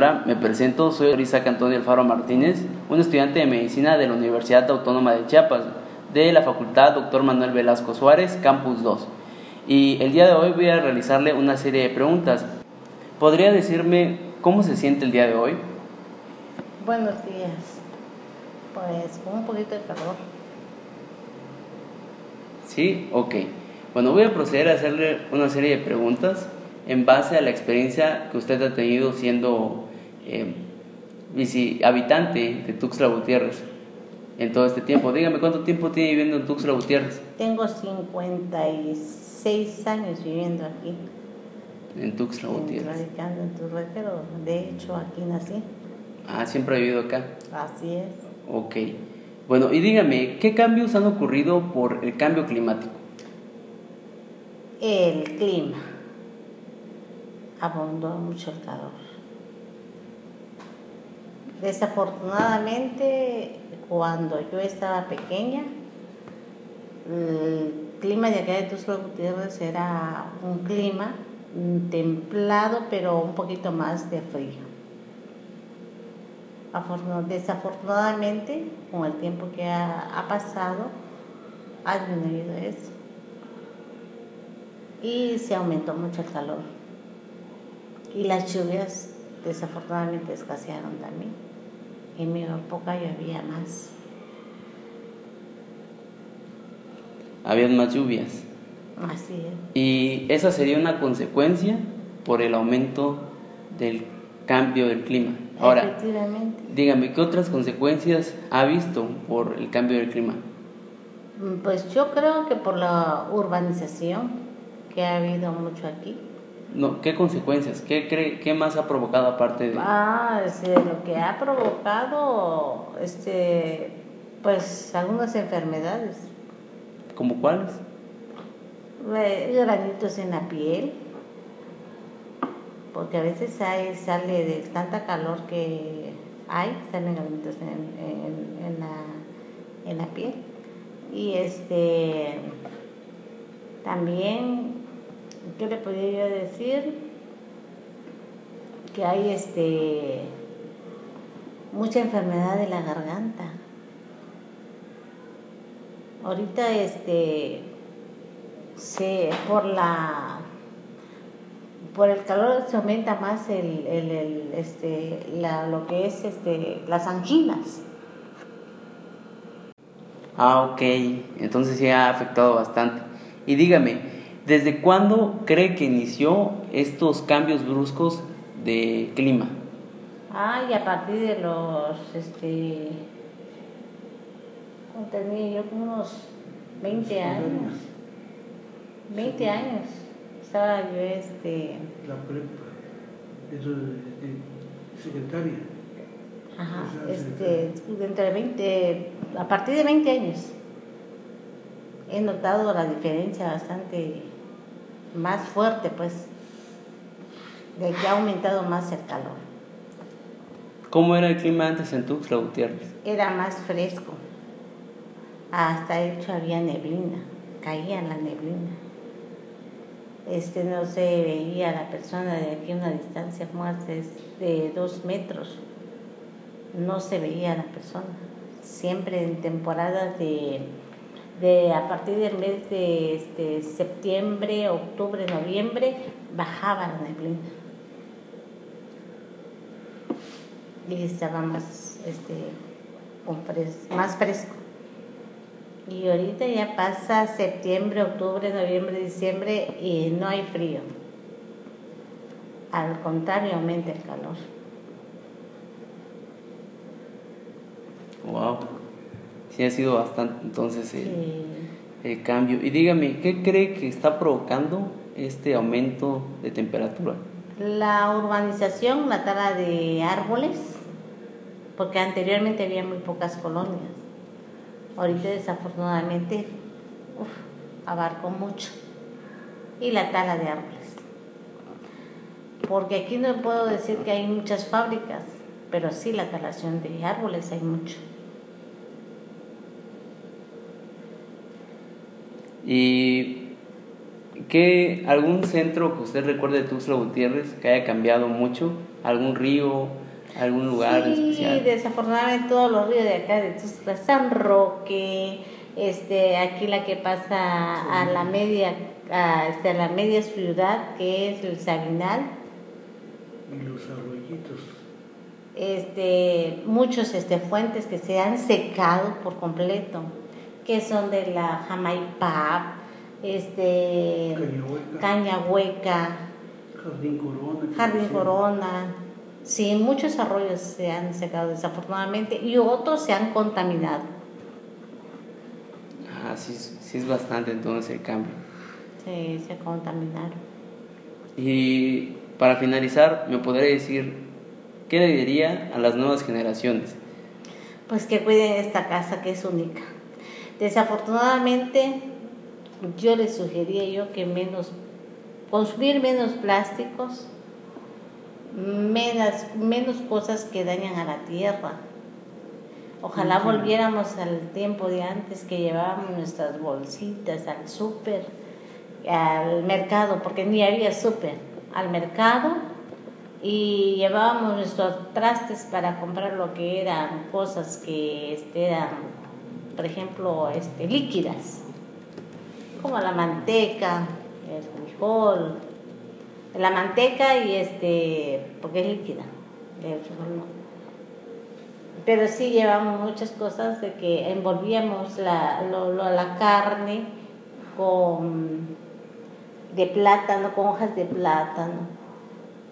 señora, me presento, soy Isaac Antonio Alfaro Martínez, un estudiante de medicina de la Universidad Autónoma de Chiapas, de la Facultad Dr. Manuel Velasco Suárez, Campus 2. Y el día de hoy voy a realizarle una serie de preguntas. ¿Podría decirme cómo se siente el día de hoy? Buenos días. Pues con un poquito de calor. Sí, ok. Bueno, voy a proceder a hacerle una serie de preguntas en base a la experiencia que usted ha tenido siendo eh, habitante de Tuxtla Gutiérrez en todo este tiempo. Dígame, ¿cuánto tiempo tiene viviendo en Tuxtla Gutiérrez? Tengo 56 años viviendo aquí. En Tuxtla Gutiérrez. En Tuxtla, pero de hecho aquí nací. Ah, siempre ha vivido acá. Así es. Ok. Bueno, y dígame, ¿qué cambios han ocurrido por el cambio climático? El clima. Abundó mucho el calor. Desafortunadamente, cuando yo estaba pequeña, el clima de acá de Tuxtla Gutiérrez era un clima templado, pero un poquito más de frío. Desafortunadamente, con el tiempo que ha, pasado, ha disminuido eso. Y se aumentó mucho el calor. Y las lluvias, desafortunadamente, escasearon también. En mi época había más. Habían más lluvias. Así es. Y esa sería una consecuencia por el aumento del cambio del clima. Ahora, dígame, ¿qué otras consecuencias ha visto por el cambio del clima? Mm, pues yo creo que por la urbanización que ha habido mucho aquí. No, ¿Qué consecuencias? ¿Qué, cree, ¿Qué más ha provocado aparte de...? Ah, este, lo que ha provocado, este, pues algunas enfermedades. ¿Como cuáles? Granitos en la piel, porque a veces hay, sale de tanta calor que hay, salen granitos en, en, la, en la piel. Y este también, ¿qué le podría yo decir? Que hay este mucha enfermedad de la garganta. Ahorita este se por la por el calor se aumenta más el, este, lo que es este, las anginas. Ah, ok. Entonces sí ha afectado bastante. Y dígame, ¿desde cuándo cree que inició estos cambios bruscos de clima? Ah, y a partir de los, este, tenía yo como unos 20 años. 20 años estaba yo este... La prepa, eso de, secretaria. Ajá, este, entre 20, a partir de 20 años he notado la diferencia bastante más fuerte, pues, de que ha aumentado más el calor. ¿Cómo era el clima antes en Tuxtla Gutiérrez? Era más fresco. Hasta hecho había neblina, caía la neblina este, no se veía la persona de aquí a una distancia más de dos metros, no se veía la persona. Siempre en temporadas de, de a partir del mes de este, septiembre, octubre, noviembre, bajaba la neblina. Y estaba más, este, más fresco. Y ahorita ya pasa septiembre, octubre, noviembre, diciembre y no hay frío. Al contrario, aumenta el calor. Wow. Sí ha sido bastante entonces el, el cambio. Y dígame, ¿qué cree que está provocando este aumento de temperatura? La urbanización, la tala de árboles, porque anteriormente había muy pocas colonias Ahorita desafortunadamente abarcó mucho. Y la tala de árboles. Porque aquí no puedo decir que hay muchas fábricas, pero sí la talación de árboles hay mucho. ¿Y ¿Qué, ¿Algún centro que usted recuerde de Tuxtla Gutiérrez que haya cambiado mucho? ¿Algún río? ¿Algún lugar sí, especial? desafortunadamente todos los ríos de acá de Tuxtla, San Roque, este, aquí la que pasa a la media, a, este, a la media ciudad, que es el Sabinal, Y los arroyitos. este, muchos este, fuentes que se han secado por completo, que son de la Jamaipap, este, Cañahueca. Cañahueca, Jardín Corona. Jardín Sí. Corona. Sí, muchos arroyos se han secado desafortunadamente y otros se han contaminado. Ah, sí, es- sí es bastante entonces el cambio. Sí, se contaminaron. Y para finalizar, ¿me podría decir qué le diría a las nuevas generaciones? Pues que cuiden esta casa que es única. Desafortunadamente, yo les sugería yo que menos, consumir menos plásticos, menos, menos cosas que dañan a la tierra. Ojalá volviéramos al tiempo de antes que llevábamos nuestras bolsitas al súper, al mercado, porque ni había súper, al mercado y llevábamos nuestros trastes para comprar lo que eran cosas que este, eran, por ejemplo, este, líquidas, como la manteca, el frijol, la manteca y este, porque es líquida, el frijol no. Pero sí llevamos muchas cosas de que envolvíamos la, lo- lo- la carne con de plátano, con hojas de plátano.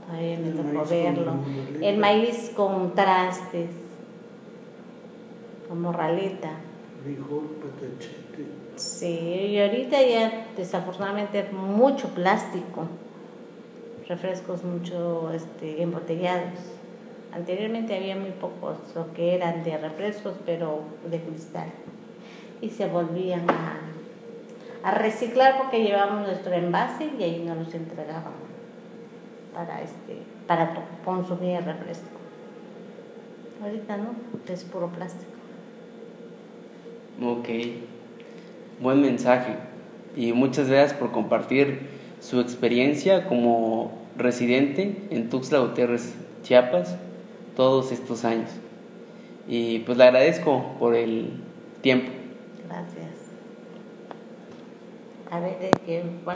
Todavía me tocó verlo. El maíz con trastes, con morraleta. Patachete. Sí, y ahorita ya desafortunadamente mucho plástico, refrescos mucho este, embotellados. Anteriormente había muy pocos lo que eran de refrescos, pero de cristal. Y se volvían a, a reciclar porque llevábamos nuestro envase y ahí nos los entregaban para, este, para consumir el refresco. Ahorita no, es puro plástico. Ok, buen mensaje y muchas gracias por compartir su experiencia como residente en Tuxtla Gutiérrez, Chiapas, todos estos años. Y pues le agradezco por el tiempo. Gracias. A ver, ¿de qué?